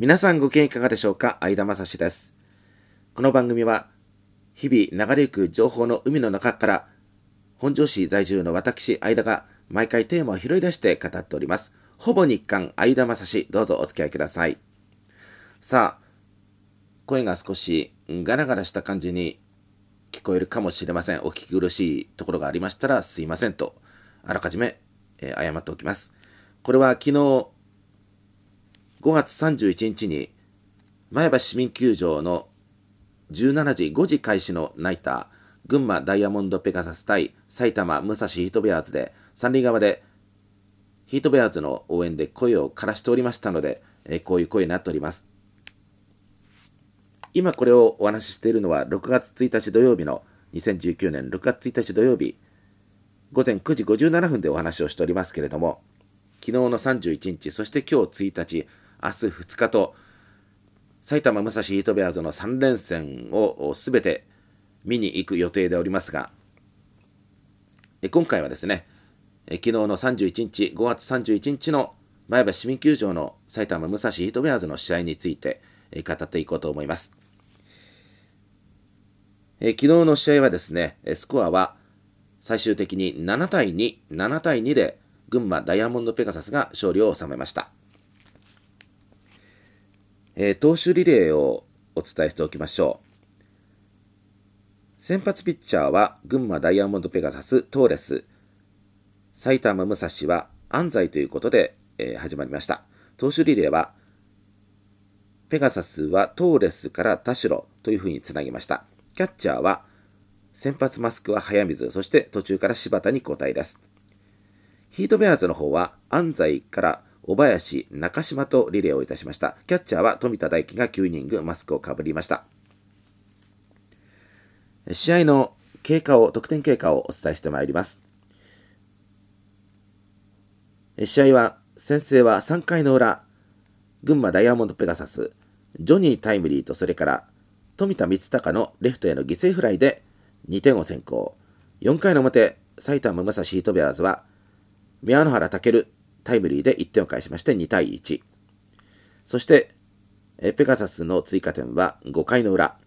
皆さんご機嫌いかがでしょうか？相田正史です。この番組は、日々流れゆく情報の海の中から、本庄市在住の私、相田が毎回テーマを拾い出して語っております。ほぼ日刊相田正史、どうぞお付き合いください。さあ、声が少しガラガラした感じに聞こえるかもしれません。お聞き苦しいところがありましたらすいませんと、あらかじめ、えー、謝っておきます。これは昨日5月31日に前橋市民球場の17時5時開始のナイター群馬ダイヤモンドペガサス対埼玉武蔵ヒートベアーズで三塁側でヒートベアーズの応援で声を枯らしておりましたので、えー、こういう声になっております。今これをお話ししているのは6月1日土曜日の2019年6月1日土曜日午前9時57分でお話をしておりますけれども昨日の31日そして今日1日明日2日と、埼玉武蔵ヒートベアーズの3連戦をすべて見に行く予定でおりますが、今回はですね、昨日の31日、5月31日の前橋市民球場の埼玉武蔵ヒートベアーズの試合について語っていこうと思います。昨日の試合はですね、スコアは最終的に7対2、7対2で群馬ダイヤモンドペガサスが勝利を収めました。えー、投手リレーをお伝えしておきましょう。先発ピッチャーは群馬ダイヤモンドペガサストーレス。埼玉武蔵は安西ということで、えー、始まりました。投手リレーはペガサスはトーレスから田代というふうにつなぎました。キャッチャーは先発マスクは早水、そして途中から柴田に交代です。ヒートベアーズの方は安西から小林、中島とリレーをいたしました。キャッチャーは富田大輝が9イニングマスクをかぶりました。試合の経過を、得点経過をお伝えしてまいります。試合は、先制は3回の裏、群馬ダイヤモンドペガサス、ジョニータイムリーとそれから富田光隆のレフトへの犠牲フライで2点を先行。4回の表、埼玉武蔵ヒートベアーズは、宮野原健タイムリーで1点を返しまして2対1。そして、ペガサスの追加点は5回の裏。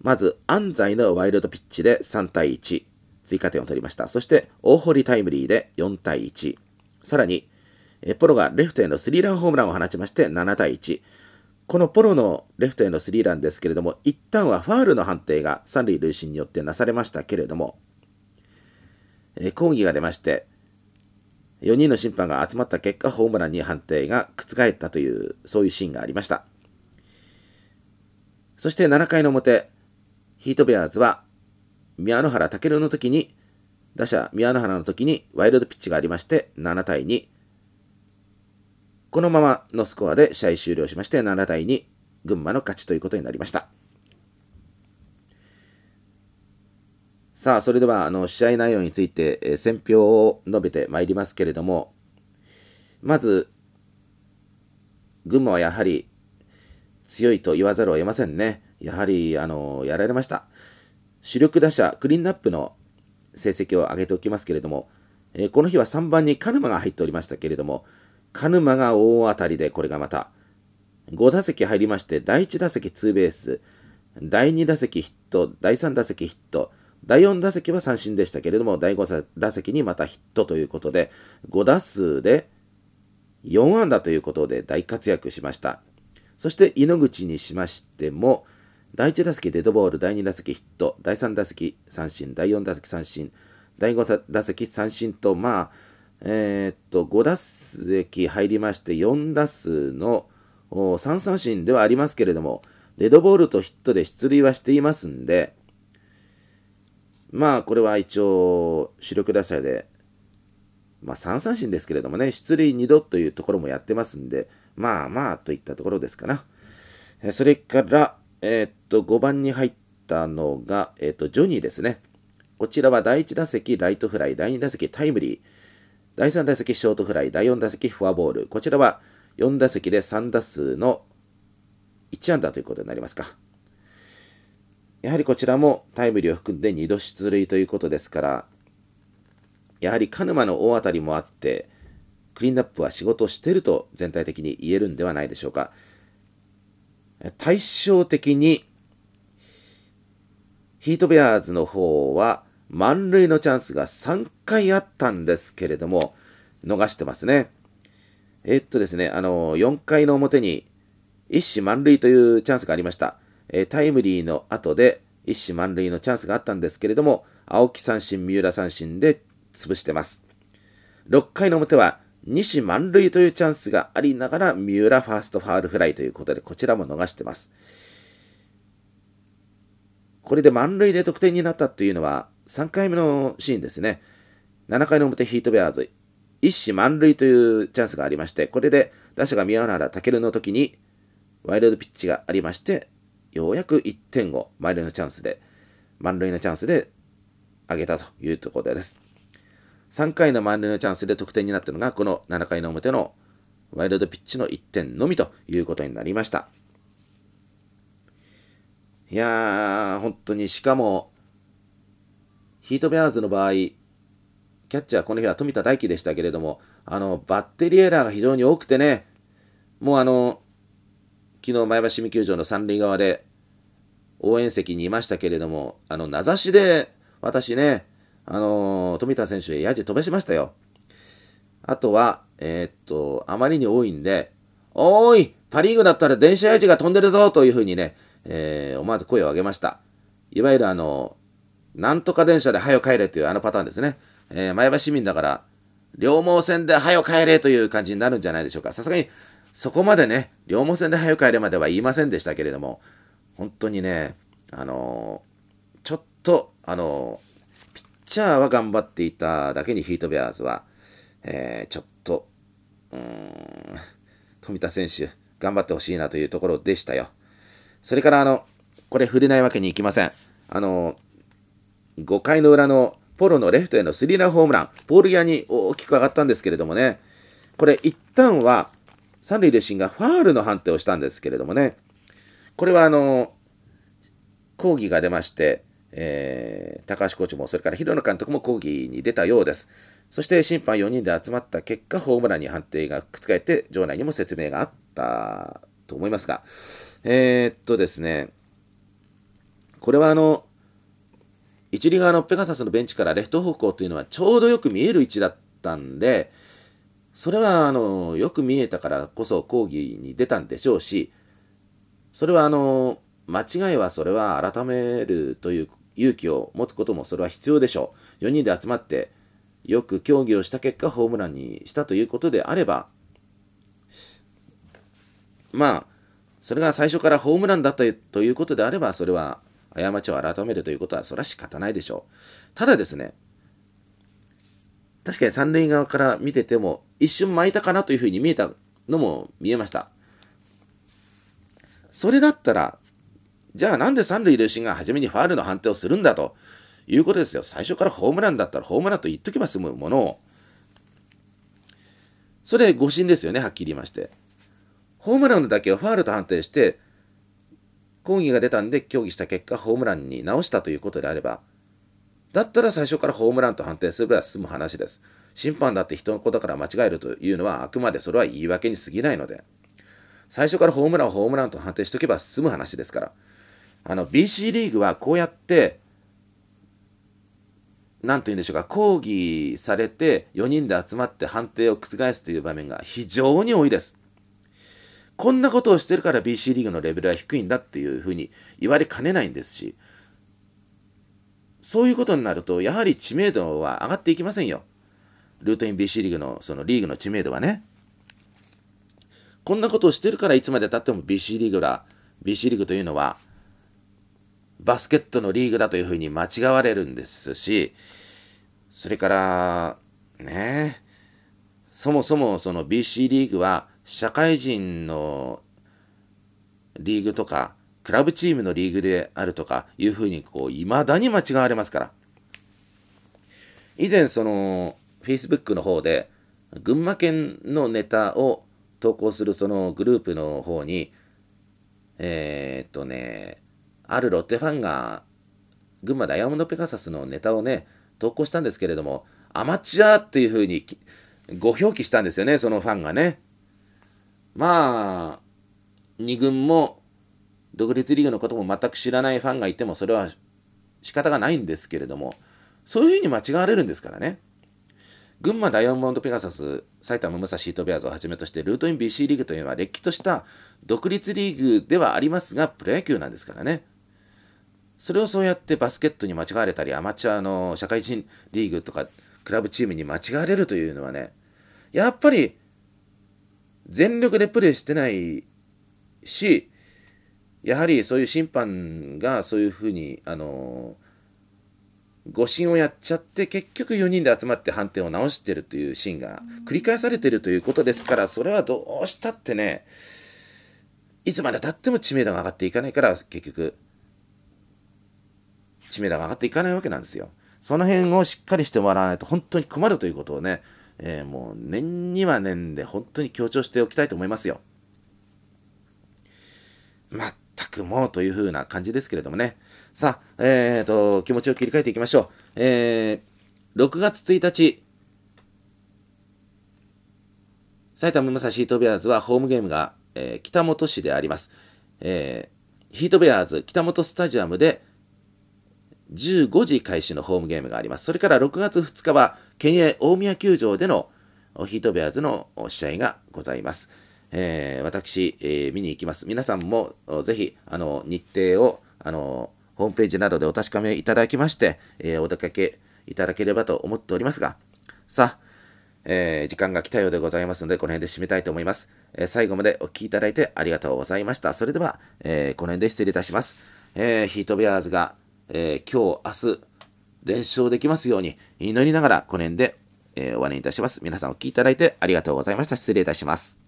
まず、安西のワイルドピッチで3対1。追加点を取りました。そして、大堀タイムリーで4対1。さらに、ポロがレフトへのスリーランホームランを放ちまして7対1。このポロのレフトへのスリーランですけれども、一旦はファールの判定が三塁塁審によってなされましたけれども、抗議が出まして、4人の審判が集まった結果、ホームランに判定が覆ったという、そういうシーンがありました。そして7回の表、ヒートベアーズは、宮野原健の時に、打者宮野原の時にワイルドピッチがありまして、7対2。このままのスコアで試合終了しまして、7対2、群馬の勝ちということになりました。さあ、それでは、あの、試合内容について、えー、選評を述べてまいりますけれども、まず、群馬はやはり強いと言わざるを得ませんね。やはり、あの、やられました。主力打者、クリーンナップの成績を上げておきますけれども、えー、この日は3番に鹿沼が入っておりましたけれども、鹿沼が大当たりで、これがまた、5打席入りまして、第1打席ツーベース、第2打席ヒット、第3打席ヒット、第4打席は三振でしたけれども、第5打席にまたヒットということで、5打数で4安打ということで大活躍しました。そして井ノ口にしましても、第1打席デッドボール、第2打席ヒット、第3打席三振、第4打席三振、第5打席三振と、まあ、えー、っと、5打席入りまして、4打数の3三振ではありますけれども、デッドボールとヒットで出塁はしていますんで、まあ、これは一応、主力打者で、まあ、3三振ですけれどもね、出塁2度というところもやってますんで、まあまあ、といったところですかな。それから、えー、っと、5番に入ったのが、えー、っと、ジョニーですね。こちらは第1打席ライトフライ、第2打席タイムリー、第3打席ショートフライ、第4打席フォアボール。こちらは4打席で3打数の1安打ということになりますか。やはりこちらもタイムリーを含んで2度出塁ということですから、やはり鹿沼の大当たりもあって、クリーンナップは仕事をしていると全体的に言えるんではないでしょうか。対照的に、ヒートベアーズの方は満塁のチャンスが3回あったんですけれども、逃してますね。えっとですね、あの、4回の表に一死満塁というチャンスがありました。えタイムリーの後で一死満塁のチャンスがあったんですけれども、青木三振、三浦三振で潰してます。6回の表は西満塁というチャンスがありながら三浦ファーストファールフライということでこちらも逃してます。これで満塁で得点になったというのは3回目のシーンですね。7回の表ヒートベアーズ一死満塁というチャンスがありましてこれで打者が宮原健の時にワイルドピッチがありましてようやく1点を満塁のチャンスで満塁のチャンスで上げたというところです。3回の満塁のチャンスで得点になったのが、この7回の表のワイルドピッチの1点のみということになりました。いやー、本当に、しかも、ヒートベアーズの場合、キャッチャーこの日は富田大輝でしたけれども、あの、バッテリーエラーが非常に多くてね、もうあの、昨日前橋市民球場の三塁側で応援席にいましたけれども、あの、名指しで私ね、あのー、富田選手へヤジ飛ばしましたよ。あとは、えー、っと、あまりに多いんで、おーいパリーグだったら電車ヤジが飛んでるぞというふうにね、えー、思わず声を上げました。いわゆるあの、なんとか電車で早く帰れというあのパターンですね。えー、前橋市民だから、両毛線で早く帰れという感じになるんじゃないでしょうか。さすがに、そこまでね、両毛線で早く帰れまでは言いませんでしたけれども、本当にね、あのー、ちょっと、あのーチャーは頑張っていただけにヒートベアーズは、えー、ちょっと、うーん、富田選手、頑張ってほしいなというところでしたよ。それから、あの、これ触れないわけにいきません。あの、5回の裏のポロのレフトへのスリーランホームラン、ポール際に大きく上がったんですけれどもね、これ一旦は三塁塁審がファールの判定をしたんですけれどもね、これはあの、抗議が出まして、えー、高橋コーチもそれから広野監督も抗議に出たようです。そして審判4人で集まった結果、ホームランに判定が覆って場内にも説明があったと思いますが、えー、っとですね、これはあの、一塁側のペガサスのベンチからレフト方向というのはちょうどよく見える位置だったんで、それはあのよく見えたからこそ抗議に出たんでしょうし、それはあの間違いはそれは改めるという勇気を持つこともそれは必要でしょう。4人で集まってよく協議をした結果ホームランにしたということであれば、まあ、それが最初からホームランだったということであれば、それは過ちを改めるということは、それは仕方ないでしょう。ただですね、確かに三塁側から見てても、一瞬巻いたかなというふうに見えたのも見えました。それだったら、じゃあなんで三塁塁審が初めにファールの判定をするんだということですよ。最初からホームランだったらホームランと言っとけば済むものを。それ誤審ですよね、はっきり言いまして。ホームランだけをファールと判定して、抗議が出たんで協議した結果、ホームランに直したということであれば、だったら最初からホームランと判定すれば済む話です。審判だって人の子だから間違えるというのは、あくまでそれは言い訳に過ぎないので、最初からホームランをホームランと判定しとけば済む話ですから。あの BC リーグはこうやって何と言うんでしょうか抗議されて4人で集まって判定を覆すという場面が非常に多いです。こんなことをしてるから BC リーグのレベルは低いんだっていうふうに言われかねないんですしそういうことになるとやはり知名度は上がっていきませんよ。ルートイン BC リーグのそのリーグの知名度はね。こんなことをしてるからいつまでたっても BC リーグだ BC リーグというのはバスケットのリーグだというふうに間違われるんですし、それから、ね、そもそもその BC リーグは社会人のリーグとか、クラブチームのリーグであるとかいうふうにこう、未だに間違われますから。以前その、Facebook の方で、群馬県のネタを投稿するそのグループの方に、えー、っとね、あるロッテファンが群馬ダイヤモンドペガサスのネタをね、投稿したんですけれども、アマチュアっていう風にご表記したんですよね、そのファンがね。まあ、2軍も独立リーグのことも全く知らないファンがいてもそれは仕方がないんですけれどもそういうふうに間違われるんですからね。群馬ダイヤモンドペガサス埼玉武蔵シートベアーズをはじめとしてルートイン BC リーグというのはれっきとした独立リーグではありますがプロ野球なんですからね。それをそうやってバスケットに間違われたりアマチュアの社会人リーグとかクラブチームに間違われるというのはねやっぱり全力でプレーしてないしやはりそういう審判がそういうふうにあの誤審をやっちゃって結局4人で集まって判定を直してるというシーンが繰り返されてるということですからそれはどうしたってねいつまでたっても知名度が上がっていかないから結局知名度が上がっていかないわけなんですよ。その辺をしっかりしてもらわないと本当に困るということをね、えー、もう年には年で本当に強調しておきたいと思いますよ。全くもうという風な感じですけれどもね。さあ、えーと、気持ちを切り替えていきましょう。えー、6月1日、埼玉武蔵ヒートベアーズはホームゲームが、えー、北本市であります。えー、ヒートベアーズ北本スタジアムで15時開始のホームゲームがあります。それから6月2日は県営大宮球場でのヒートベアーズの試合がございます。えー、私、えー、見に行きます。皆さんもぜひあの日程をあのホームページなどでお確かめいただきまして、えー、お出かけいただければと思っておりますが、さあ、えー、時間が来たようでございますので、この辺で締めたいと思います。えー、最後までお聴きいただいてありがとうございました。それでは、えー、この辺で失礼いたします。えヒートベアーズが、え今日、明日、連勝できますように祈りながら、この辺で、え終わりにいたします。皆さんお聴きいただいてありがとうございました。失礼いたします。